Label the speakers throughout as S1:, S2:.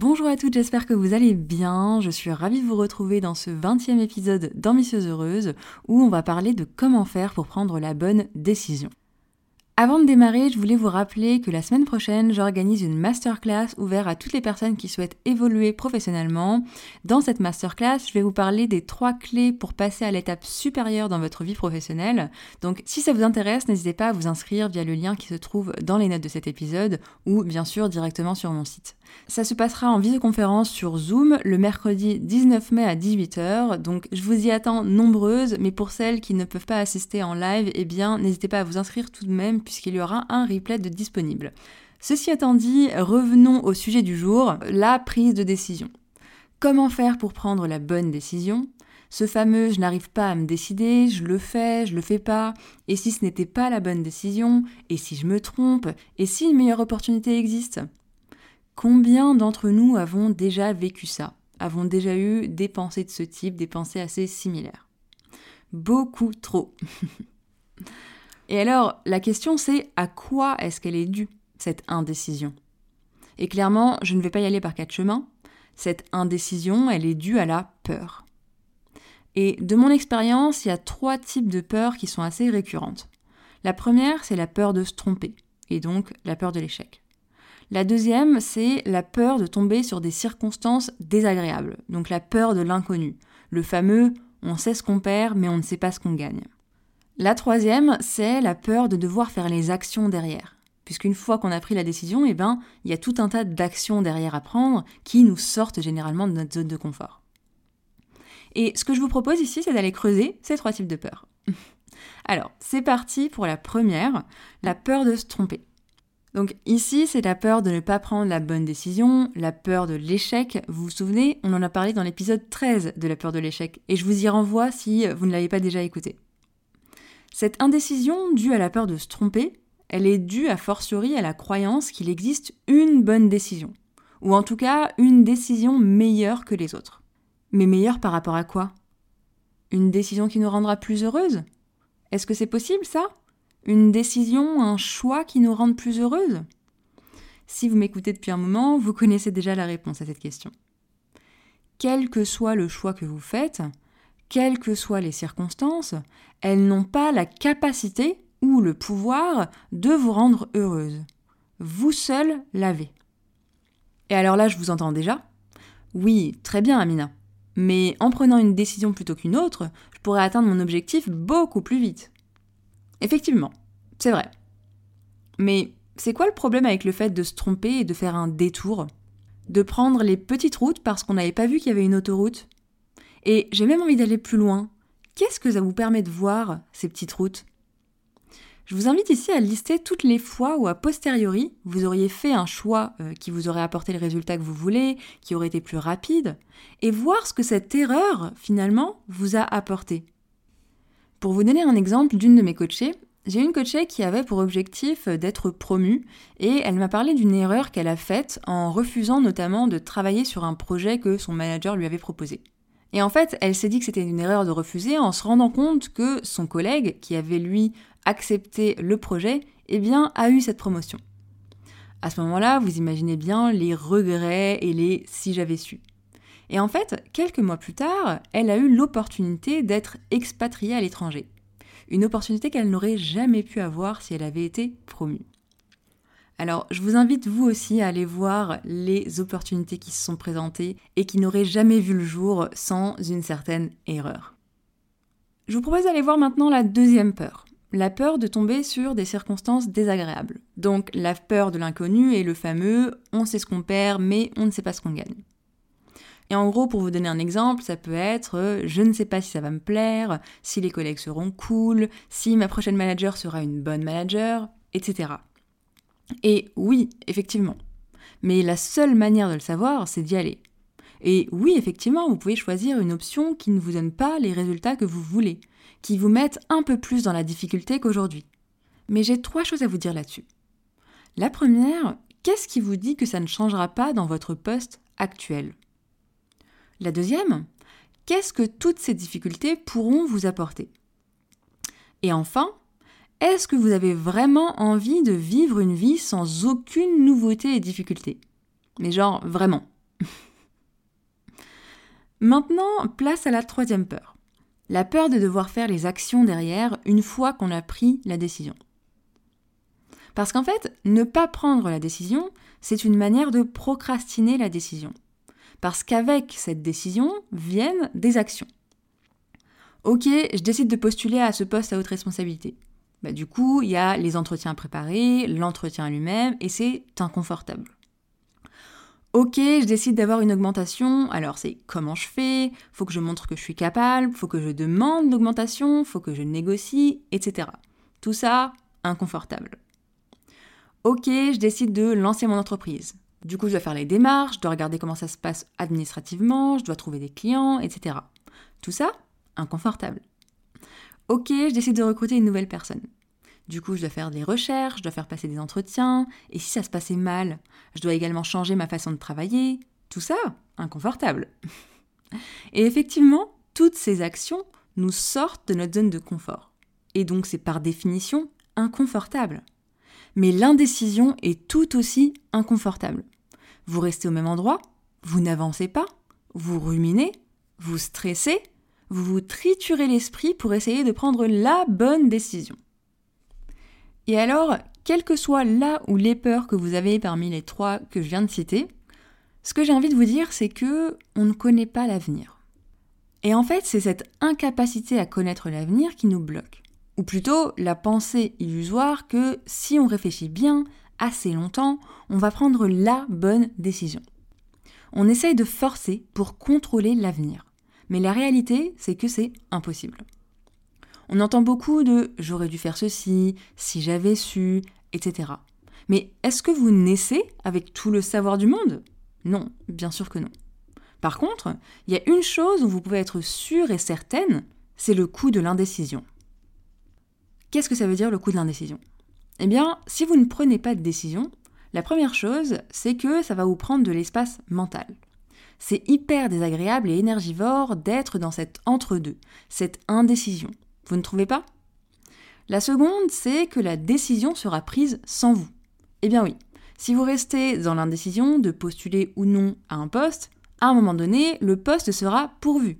S1: Bonjour à toutes, j'espère que vous allez bien. Je suis ravie de vous retrouver dans ce 20e épisode d'Ambitieuse Heureuse où on va parler de comment faire pour prendre la bonne décision. Avant de démarrer, je voulais vous rappeler que la semaine prochaine, j'organise une masterclass ouverte à toutes les personnes qui souhaitent évoluer professionnellement. Dans cette masterclass, je vais vous parler des trois clés pour passer à l'étape supérieure dans votre vie professionnelle. Donc si ça vous intéresse, n'hésitez pas à vous inscrire via le lien qui se trouve dans les notes de cet épisode ou bien sûr directement sur mon site. Ça se passera en visioconférence sur Zoom le mercredi 19 mai à 18h. Donc je vous y attends nombreuses, mais pour celles qui ne peuvent pas assister en live, eh bien n'hésitez pas à vous inscrire tout de même puisqu'il y aura un replay de disponible. Ceci étant dit, revenons au sujet du jour, la prise de décision. Comment faire pour prendre la bonne décision? Ce fameux je n'arrive pas à me décider, je le fais, je le fais pas, et si ce n'était pas la bonne décision, et si je me trompe, et si une meilleure opportunité existe? Combien d'entre nous avons déjà vécu ça? Avons déjà eu des pensées de ce type, des pensées assez similaires? Beaucoup trop. Et alors, la question c'est à quoi est-ce qu'elle est due, cette indécision? Et clairement, je ne vais pas y aller par quatre chemins. Cette indécision, elle est due à la peur. Et de mon expérience, il y a trois types de peurs qui sont assez récurrentes. La première, c'est la peur de se tromper, et donc la peur de l'échec. La deuxième, c'est la peur de tomber sur des circonstances désagréables, donc la peur de l'inconnu, le fameux on sait ce qu'on perd mais on ne sait pas ce qu'on gagne. La troisième, c'est la peur de devoir faire les actions derrière. Puisqu'une fois qu'on a pris la décision, eh ben, il y a tout un tas d'actions derrière à prendre qui nous sortent généralement de notre zone de confort. Et ce que je vous propose ici, c'est d'aller creuser ces trois types de peurs. Alors, c'est parti pour la première, la peur de se tromper. Donc ici, c'est la peur de ne pas prendre la bonne décision, la peur de l'échec. Vous vous souvenez, on en a parlé dans l'épisode 13 de la peur de l'échec, et je vous y renvoie si vous ne l'avez pas déjà écouté. Cette indécision due à la peur de se tromper, elle est due a fortiori à la croyance qu'il existe une bonne décision, ou en tout cas une décision meilleure que les autres. Mais meilleure par rapport à quoi? Une décision qui nous rendra plus heureuse Est-ce que c'est possible ça? Une décision, un choix qui nous rende plus heureuse Si vous m'écoutez depuis un moment, vous connaissez déjà la réponse à cette question. Quel que soit le choix que vous faites, quelles que soient les circonstances, elles n'ont pas la capacité ou le pouvoir de vous rendre heureuse. Vous seul l'avez. Et alors là, je vous entends déjà Oui, très bien, Amina. Mais en prenant une décision plutôt qu'une autre, je pourrais atteindre mon objectif beaucoup plus vite. Effectivement, c'est vrai. Mais c'est quoi le problème avec le fait de se tromper et de faire un détour? De prendre les petites routes parce qu'on n'avait pas vu qu'il y avait une autoroute? Et j'ai même envie d'aller plus loin. Qu'est-ce que ça vous permet de voir, ces petites routes? Je vous invite ici à lister toutes les fois où, a posteriori, vous auriez fait un choix euh, qui vous aurait apporté le résultat que vous voulez, qui aurait été plus rapide, et voir ce que cette erreur, finalement, vous a apporté. Pour vous donner un exemple d'une de mes coachées, j'ai une coachée qui avait pour objectif d'être promue et elle m'a parlé d'une erreur qu'elle a faite en refusant notamment de travailler sur un projet que son manager lui avait proposé. Et en fait, elle s'est dit que c'était une erreur de refuser en se rendant compte que son collègue, qui avait lui accepté le projet, eh bien, a eu cette promotion. À ce moment-là, vous imaginez bien les regrets et les si j'avais su. Et en fait, quelques mois plus tard, elle a eu l'opportunité d'être expatriée à l'étranger. Une opportunité qu'elle n'aurait jamais pu avoir si elle avait été promue. Alors, je vous invite vous aussi à aller voir les opportunités qui se sont présentées et qui n'auraient jamais vu le jour sans une certaine erreur. Je vous propose d'aller voir maintenant la deuxième peur. La peur de tomber sur des circonstances désagréables. Donc la peur de l'inconnu et le fameux on sait ce qu'on perd mais on ne sait pas ce qu'on gagne. Et en gros, pour vous donner un exemple, ça peut être je ne sais pas si ça va me plaire, si les collègues seront cool, si ma prochaine manager sera une bonne manager, etc. Et oui, effectivement. Mais la seule manière de le savoir, c'est d'y aller. Et oui, effectivement, vous pouvez choisir une option qui ne vous donne pas les résultats que vous voulez, qui vous mette un peu plus dans la difficulté qu'aujourd'hui. Mais j'ai trois choses à vous dire là-dessus. La première, qu'est-ce qui vous dit que ça ne changera pas dans votre poste actuel? La deuxième, qu'est-ce que toutes ces difficultés pourront vous apporter? Et enfin, est-ce que vous avez vraiment envie de vivre une vie sans aucune nouveauté et difficulté? Mais genre, vraiment. Maintenant, place à la troisième peur. La peur de devoir faire les actions derrière une fois qu'on a pris la décision. Parce qu'en fait, ne pas prendre la décision, c'est une manière de procrastiner la décision. Parce qu'avec cette décision viennent des actions. Ok, je décide de postuler à ce poste à haute responsabilité. Bah, du coup, il y a les entretiens préparés, l'entretien lui-même, et c'est inconfortable. Ok, je décide d'avoir une augmentation, alors c'est comment je fais, faut que je montre que je suis capable, faut que je demande l'augmentation, faut que je négocie, etc. Tout ça, inconfortable. Ok, je décide de lancer mon entreprise. Du coup, je dois faire les démarches, je dois regarder comment ça se passe administrativement, je dois trouver des clients, etc. Tout ça, inconfortable. Ok, je décide de recruter une nouvelle personne. Du coup, je dois faire des recherches, je dois faire passer des entretiens, et si ça se passait mal, je dois également changer ma façon de travailler. Tout ça, inconfortable. Et effectivement, toutes ces actions nous sortent de notre zone de confort. Et donc c'est par définition inconfortable. Mais l'indécision est tout aussi inconfortable. Vous restez au même endroit, vous n'avancez pas, vous ruminez, vous stressez, vous vous triturez l'esprit pour essayer de prendre la bonne décision. Et alors, quelle que soit là ou les peurs que vous avez parmi les trois que je viens de citer, ce que j'ai envie de vous dire, c'est que on ne connaît pas l'avenir. Et en fait, c'est cette incapacité à connaître l'avenir qui nous bloque. Ou plutôt la pensée illusoire que si on réfléchit bien, assez longtemps, on va prendre la bonne décision. On essaye de forcer pour contrôler l'avenir. Mais la réalité, c'est que c'est impossible. On entend beaucoup de j'aurais dû faire ceci, si j'avais su, etc. Mais est-ce que vous naissez avec tout le savoir du monde? Non, bien sûr que non. Par contre, il y a une chose dont vous pouvez être sûr et certaine, c'est le coût de l'indécision. Qu'est-ce que ça veut dire le coût de l'indécision? Eh bien, si vous ne prenez pas de décision, la première chose, c'est que ça va vous prendre de l'espace mental. C'est hyper désagréable et énergivore d'être dans cet entre-deux, cette indécision. Vous ne trouvez pas? La seconde, c'est que la décision sera prise sans vous. Eh bien oui, si vous restez dans l'indécision de postuler ou non à un poste, à un moment donné, le poste sera pourvu.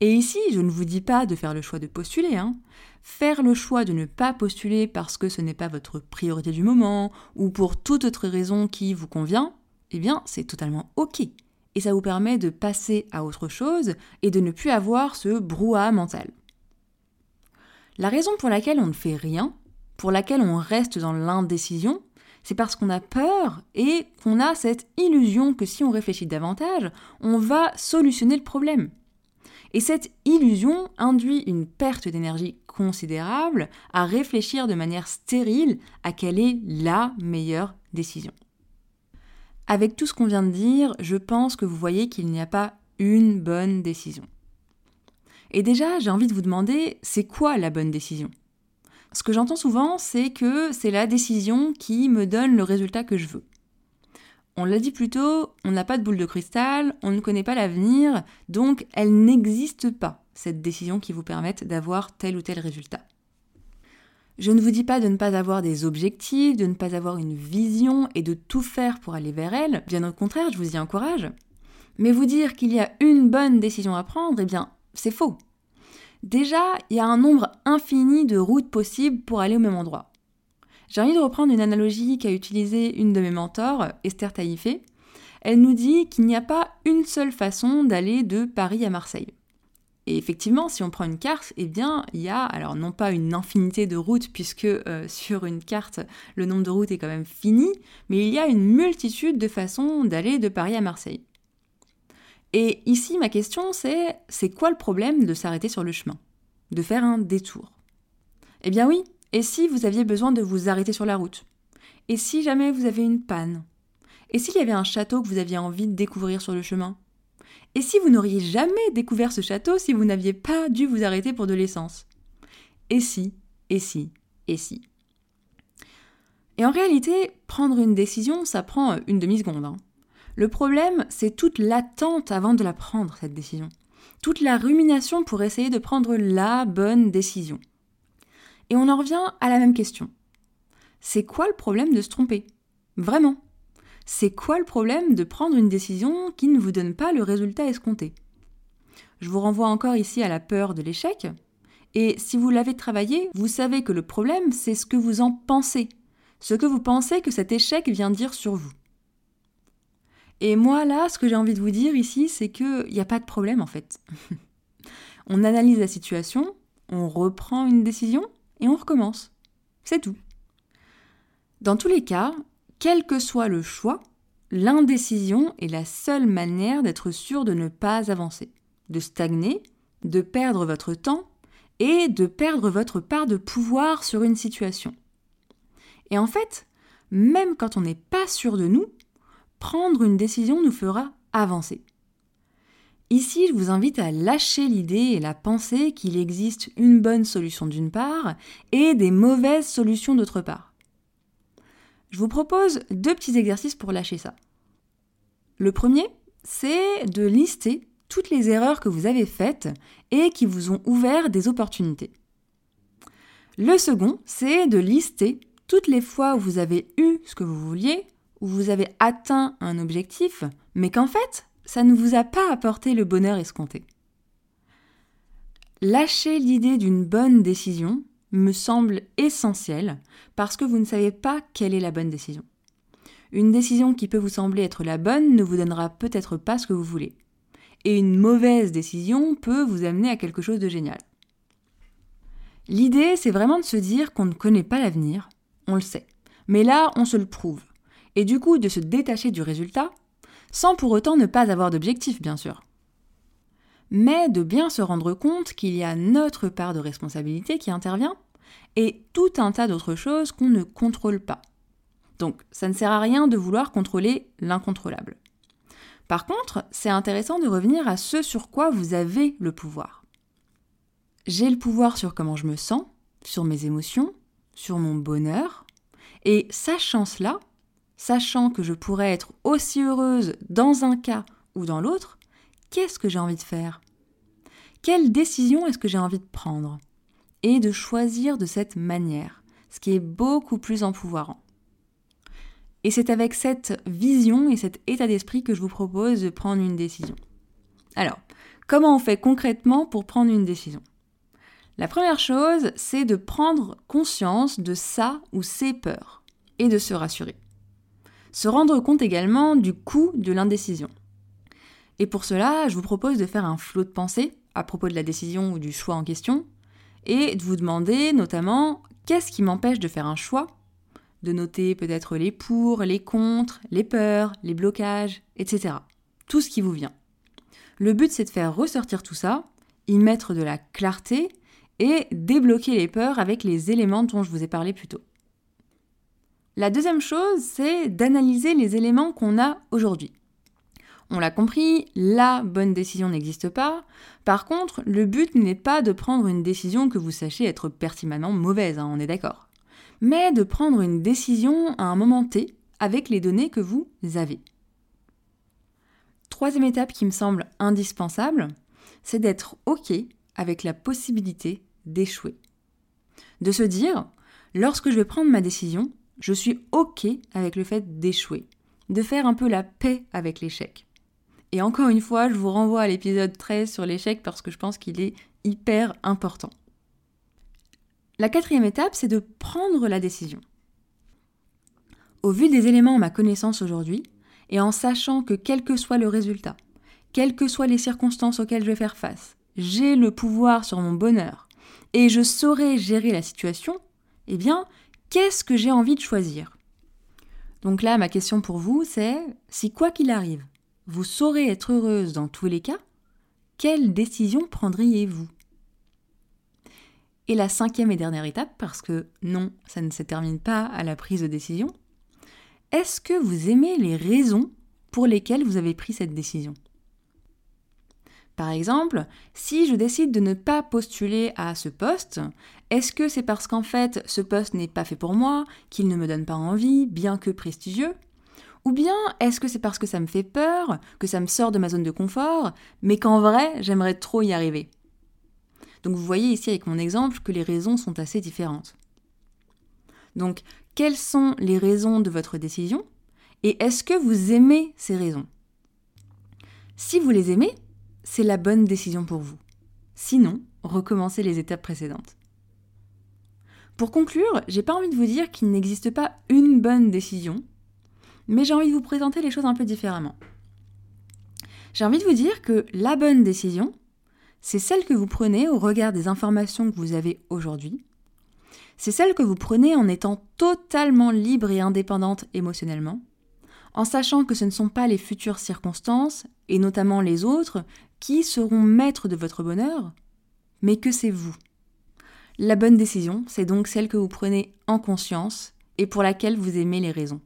S1: Et ici, je ne vous dis pas de faire le choix de postuler. Hein. Faire le choix de ne pas postuler parce que ce n'est pas votre priorité du moment ou pour toute autre raison qui vous convient, eh bien, c'est totalement OK. Et ça vous permet de passer à autre chose et de ne plus avoir ce brouhaha mental. La raison pour laquelle on ne fait rien, pour laquelle on reste dans l'indécision, c'est parce qu'on a peur et qu'on a cette illusion que si on réfléchit davantage, on va solutionner le problème. Et cette illusion induit une perte d'énergie considérable à réfléchir de manière stérile à quelle est la meilleure décision. Avec tout ce qu'on vient de dire, je pense que vous voyez qu'il n'y a pas une bonne décision. Et déjà, j'ai envie de vous demander, c'est quoi la bonne décision? Ce que j'entends souvent, c'est que c'est la décision qui me donne le résultat que je veux. On l'a dit plus tôt, on n'a pas de boule de cristal, on ne connaît pas l'avenir, donc elle n'existe pas, cette décision qui vous permette d'avoir tel ou tel résultat. Je ne vous dis pas de ne pas avoir des objectifs, de ne pas avoir une vision et de tout faire pour aller vers elle, bien au contraire, je vous y encourage. Mais vous dire qu'il y a une bonne décision à prendre, eh bien, c'est faux. Déjà, il y a un nombre infini de routes possibles pour aller au même endroit. J'ai envie de reprendre une analogie qu'a utilisée une de mes mentors, Esther Taïfé. Elle nous dit qu'il n'y a pas une seule façon d'aller de Paris à Marseille. Et effectivement, si on prend une carte, eh bien, il y a, alors non pas une infinité de routes, puisque euh, sur une carte, le nombre de routes est quand même fini, mais il y a une multitude de façons d'aller de Paris à Marseille. Et ici, ma question, c'est c'est quoi le problème de s'arrêter sur le chemin? De faire un détour? Eh bien oui, et si vous aviez besoin de vous arrêter sur la route? Et si jamais vous avez une panne? Et s'il y avait un château que vous aviez envie de découvrir sur le chemin? Et si vous n'auriez jamais découvert ce château si vous n'aviez pas dû vous arrêter pour de l'essence? Et si Et si Et si? Et en réalité, prendre une décision, ça prend une demi-seconde. Hein. Le problème, c'est toute l'attente avant de la prendre, cette décision. Toute la rumination pour essayer de prendre la bonne décision. Et on en revient à la même question. C'est quoi le problème de se tromper? Vraiment C'est quoi le problème de prendre une décision qui ne vous donne pas le résultat escompté? Je vous renvoie encore ici à la peur de l'échec. Et si vous l'avez travaillé, vous savez que le problème, c'est ce que vous en pensez, ce que vous pensez que cet échec vient dire sur vous. Et moi, là, ce que j'ai envie de vous dire ici, c'est qu'il n'y a pas de problème en fait. on analyse la situation, on reprend une décision et on recommence. C'est tout. Dans tous les cas, quel que soit le choix, l'indécision est la seule manière d'être sûr de ne pas avancer, de stagner, de perdre votre temps et de perdre votre part de pouvoir sur une situation. Et en fait, même quand on n'est pas sûr de nous, prendre une décision nous fera avancer. Ici, je vous invite à lâcher l'idée et la pensée qu'il existe une bonne solution d'une part et des mauvaises solutions d'autre part. Je vous propose deux petits exercices pour lâcher ça. Le premier, c'est de lister toutes les erreurs que vous avez faites et qui vous ont ouvert des opportunités. Le second, c'est de lister toutes les fois où vous avez eu ce que vous vouliez où vous avez atteint un objectif, mais qu'en fait, ça ne vous a pas apporté le bonheur escompté. Lâcher l'idée d'une bonne décision me semble essentiel parce que vous ne savez pas quelle est la bonne décision. Une décision qui peut vous sembler être la bonne ne vous donnera peut-être pas ce que vous voulez. Et une mauvaise décision peut vous amener à quelque chose de génial. L'idée, c'est vraiment de se dire qu'on ne connaît pas l'avenir, on le sait. Mais là, on se le prouve et du coup de se détacher du résultat, sans pour autant ne pas avoir d'objectif, bien sûr. Mais de bien se rendre compte qu'il y a notre part de responsabilité qui intervient, et tout un tas d'autres choses qu'on ne contrôle pas. Donc ça ne sert à rien de vouloir contrôler l'incontrôlable. Par contre, c'est intéressant de revenir à ce sur quoi vous avez le pouvoir. J'ai le pouvoir sur comment je me sens, sur mes émotions, sur mon bonheur, et sachant cela, sachant que je pourrais être aussi heureuse dans un cas ou dans l'autre, qu'est-ce que j'ai envie de faire? Quelle décision est-ce que j'ai envie de prendre? Et de choisir de cette manière, ce qui est beaucoup plus empouvoirant. Et c'est avec cette vision et cet état d'esprit que je vous propose de prendre une décision. Alors, comment on fait concrètement pour prendre une décision? La première chose, c'est de prendre conscience de ça ou ses peurs et de se rassurer se rendre compte également du coût de l'indécision. Et pour cela, je vous propose de faire un flot de pensée à propos de la décision ou du choix en question, et de vous demander notamment qu'est-ce qui m'empêche de faire un choix, de noter peut-être les pour, les contre, les peurs, les blocages, etc. Tout ce qui vous vient. Le but c'est de faire ressortir tout ça, y mettre de la clarté et débloquer les peurs avec les éléments dont je vous ai parlé plus tôt. La deuxième chose, c'est d'analyser les éléments qu'on a aujourd'hui. On l'a compris, la bonne décision n'existe pas. Par contre, le but n'est pas de prendre une décision que vous sachez être pertinemment mauvaise, hein, on est d'accord. Mais de prendre une décision à un moment T avec les données que vous avez. Troisième étape qui me semble indispensable, c'est d'être OK avec la possibilité d'échouer. De se dire, lorsque je vais prendre ma décision, je suis OK avec le fait d'échouer, de faire un peu la paix avec l'échec. Et encore une fois, je vous renvoie à l'épisode 13 sur l'échec parce que je pense qu'il est hyper important. La quatrième étape, c'est de prendre la décision. Au vu des éléments à ma connaissance aujourd'hui, et en sachant que quel que soit le résultat, quelles que soient les circonstances auxquelles je vais faire face, j'ai le pouvoir sur mon bonheur, et je saurai gérer la situation, eh bien, Qu'est-ce que j'ai envie de choisir? Donc là, ma question pour vous, c'est si quoi qu'il arrive, vous saurez être heureuse dans tous les cas, quelle décision prendriez-vous? Et la cinquième et dernière étape, parce que non, ça ne se termine pas à la prise de décision, est-ce que vous aimez les raisons pour lesquelles vous avez pris cette décision? Par exemple, si je décide de ne pas postuler à ce poste, est-ce que c'est parce qu'en fait ce poste n'est pas fait pour moi, qu'il ne me donne pas envie, bien que prestigieux? Ou bien est-ce que c'est parce que ça me fait peur, que ça me sort de ma zone de confort, mais qu'en vrai j'aimerais trop y arriver? Donc vous voyez ici avec mon exemple que les raisons sont assez différentes. Donc quelles sont les raisons de votre décision et est-ce que vous aimez ces raisons? Si vous les aimez, c'est la bonne décision pour vous. Sinon, recommencez les étapes précédentes. Pour conclure, j'ai pas envie de vous dire qu'il n'existe pas une bonne décision, mais j'ai envie de vous présenter les choses un peu différemment. J'ai envie de vous dire que la bonne décision, c'est celle que vous prenez au regard des informations que vous avez aujourd'hui. C'est celle que vous prenez en étant totalement libre et indépendante émotionnellement, en sachant que ce ne sont pas les futures circonstances, et notamment les autres, qui seront maîtres de votre bonheur, mais que c'est vous. La bonne décision, c'est donc celle que vous prenez en conscience et pour laquelle vous aimez les raisons.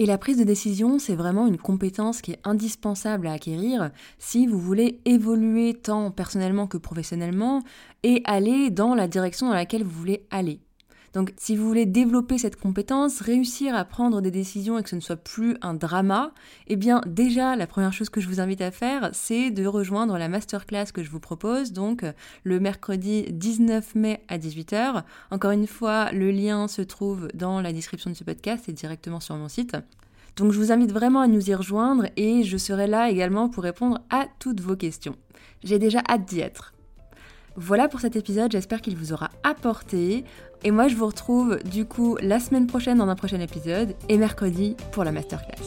S1: Et la prise de décision, c'est vraiment une compétence qui est indispensable à acquérir si vous voulez évoluer tant personnellement que professionnellement et aller dans la direction dans laquelle vous voulez aller. Donc si vous voulez développer cette compétence, réussir à prendre des décisions et que ce ne soit plus un drama, eh bien déjà la première chose que je vous invite à faire, c'est de rejoindre la masterclass que je vous propose, donc le mercredi 19 mai à 18h. Encore une fois, le lien se trouve dans la description de ce podcast et directement sur mon site. Donc je vous invite vraiment à nous y rejoindre et je serai là également pour répondre à toutes vos questions. J'ai déjà hâte d'y être. Voilà pour cet épisode, j'espère qu'il vous aura apporté. Et moi, je vous retrouve du coup la semaine prochaine dans un prochain épisode et mercredi pour la masterclass.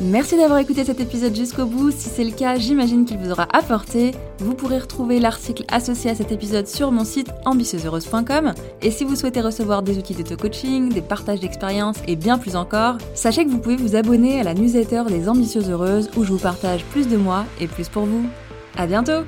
S1: Merci d'avoir écouté cet épisode jusqu'au bout. Si c'est le cas, j'imagine qu'il vous aura apporté. Vous pourrez retrouver l'article associé à cet épisode sur mon site ambitieuseheureuse.com. Et si vous souhaitez recevoir des outils d'auto-coaching, des partages d'expériences et bien plus encore, sachez que vous pouvez vous abonner à la newsletter des Ambitieuses Heureuses où je vous partage plus de moi et plus pour vous. À bientôt!